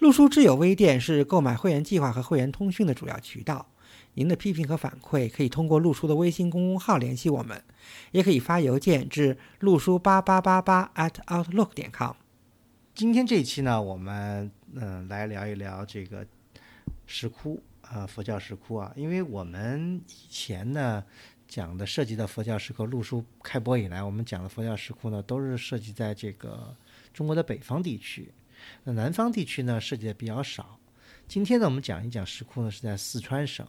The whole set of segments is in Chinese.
陆书之友微店是购买会员计划和会员通讯的主要渠道。您的批评和反馈可以通过陆书的微信公众号联系我们，也可以发邮件至陆书八八八八 at outlook 点 com。今天这一期呢，我们嗯来聊一聊这个石窟啊，佛教石窟啊，因为我们以前呢讲的涉及到佛教石窟，陆书开播以来，我们讲的佛教石窟呢，都是涉及在这个中国的北方地区。那南方地区呢，涉及的比较少。今天呢，我们讲一讲石窟呢，是在四川省。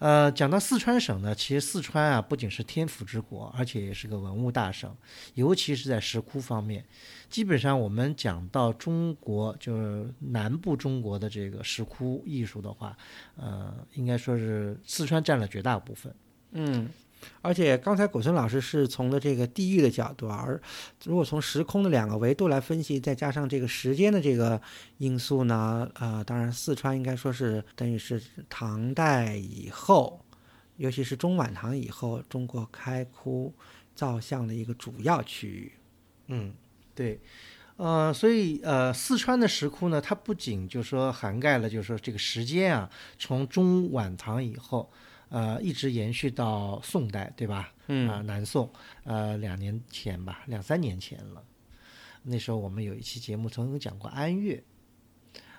呃，讲到四川省呢，其实四川啊，不仅是天府之国，而且也是个文物大省，尤其是在石窟方面。基本上，我们讲到中国，就是南部中国的这个石窟艺术的话，呃，应该说是四川占了绝大部分。嗯。而且刚才古村老师是从的这个地域的角度，而如果从时空的两个维度来分析，再加上这个时间的这个因素呢，呃，当然四川应该说是等于是唐代以后，尤其是中晚唐以后，中国开窟造像的一个主要区域。嗯，对，呃，所以呃，四川的石窟呢，它不仅就说涵盖了，就是说这个时间啊，从中晚唐以后。呃，一直延续到宋代，对吧？嗯啊，南宋，呃，两年前吧，两三年前了。那时候我们有一期节目曾经讲过安岳，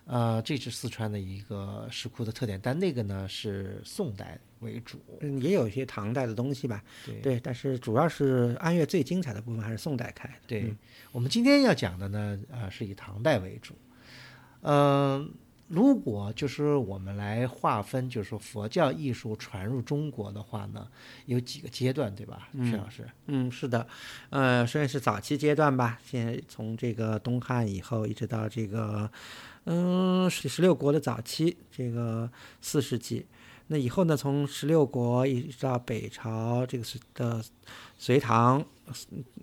呃，这是四川的一个石窟的特点，但那个呢是宋代为主，嗯，也有一些唐代的东西吧。对，但是主要是安岳最精彩的部分还是宋代开的。对，我们今天要讲的呢，呃，是以唐代为主，嗯。如果就是我们来划分，就是说佛教艺术传入中国的话呢，有几个阶段，对吧，徐老师？嗯，是的，呃，虽然是早期阶段吧，现在从这个东汉以后，一直到这个，嗯，十六国的早期，这个四世纪。那以后呢，从十六国一直到北朝这个的隋唐，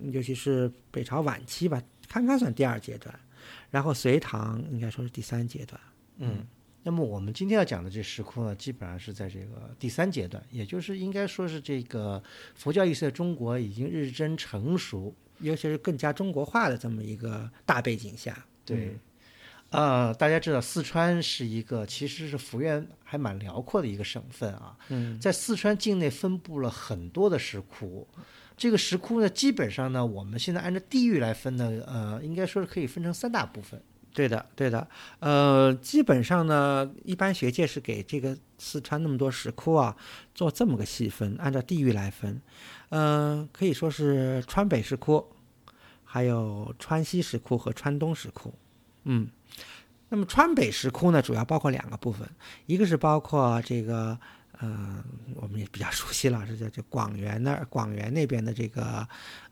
尤其是北朝晚期吧，堪堪算第二阶段，然后隋唐应该说是第三阶段。嗯，那么我们今天要讲的这石窟呢，基本上是在这个第三阶段，也就是应该说是这个佛教意识在中国已经日臻成熟，尤其是更加中国化的这么一个大背景下。对，呃，大家知道四川是一个其实是幅员还蛮辽阔的一个省份啊。嗯，在四川境内分布了很多的石窟，这个石窟呢，基本上呢，我们现在按照地域来分呢，呃，应该说是可以分成三大部分。对的，对的，呃，基本上呢，一般学界是给这个四川那么多石窟啊，做这么个细分，按照地域来分，嗯，可以说是川北石窟，还有川西石窟和川东石窟，嗯，那么川北石窟呢，主要包括两个部分，一个是包括这个。嗯，我们也比较熟悉了，是叫叫广元那儿，广元那边的这个，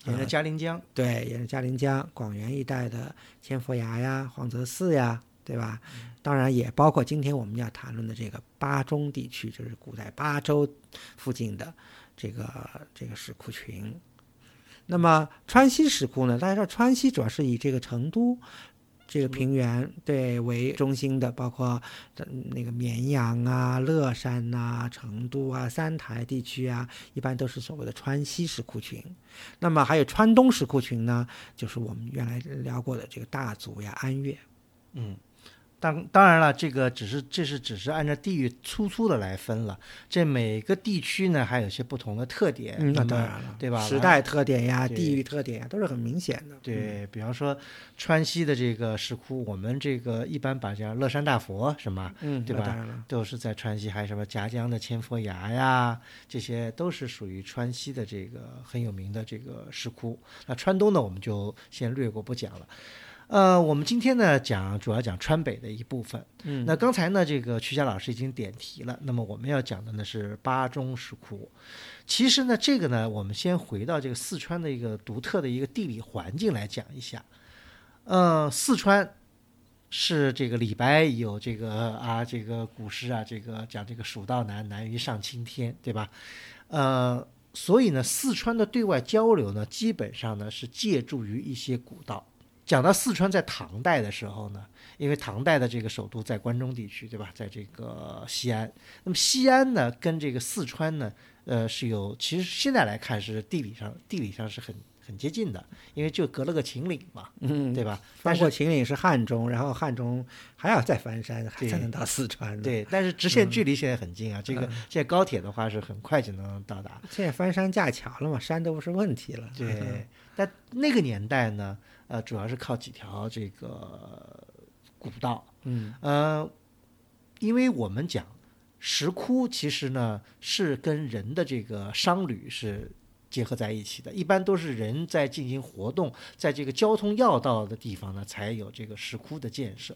沿着嘉陵江，对，沿着嘉陵江，广元一带的千佛崖呀、黄泽寺呀，对吧？当然也包括今天我们要谈论的这个巴中地区，就是古代巴州附近的这个这个石窟群。那么川西石窟呢？大家知道川西主要是以这个成都。这个平原对为中心的，包括那个绵阳啊、乐山呐、成都啊、三台地区啊，一般都是所谓的川西石窟群。那么还有川东石窟群呢，就是我们原来聊过的这个大足呀、安岳。嗯。当当然了，这个只是这是只是按照地域粗粗的来分了。这每个地区呢，还有些不同的特点。嗯，那当然了，对吧？时代特点呀，地域特点呀，都是很明显的。对比方说，川西的这个石窟，我们这个一般把叫乐山大佛，什么，嗯，对吧？都是在川西，还有什么夹江的千佛崖呀，这些都是属于川西的这个很有名的这个石窟。那川东呢，我们就先略过不讲了。呃，我们今天呢讲主要讲川北的一部分。嗯，那刚才呢这个曲霞老师已经点题了。那么我们要讲的呢是巴中石窟。其实呢这个呢，我们先回到这个四川的一个独特的一个地理环境来讲一下。呃，四川是这个李白有这个啊，这个古诗啊，这个讲这个蜀道难，难于上青天，对吧？呃，所以呢，四川的对外交流呢，基本上呢是借助于一些古道。讲到四川在唐代的时候呢，因为唐代的这个首都在关中地区，对吧？在这个西安，那么西安呢，跟这个四川呢，呃，是有其实现在来看是地理上地理上是很很接近的，因为就隔了个秦岭嘛，嗯，对吧？但翻是过秦岭是汉中，然后汉中还要再翻山对才能到四川呢。，对，但是直线距离现在很近啊，这个嗯现在高铁的话是很快就能到达。现在翻山架桥了嘛，山都不是问题了。对，但那个年代呢，呃，主要是靠几条这个古道，嗯，呃，因为我们讲石窟其实呢是跟人的这个商旅是结合在一起的，一般都是人在进行活动，在这个交通要道的地方呢才有这个石窟的建设。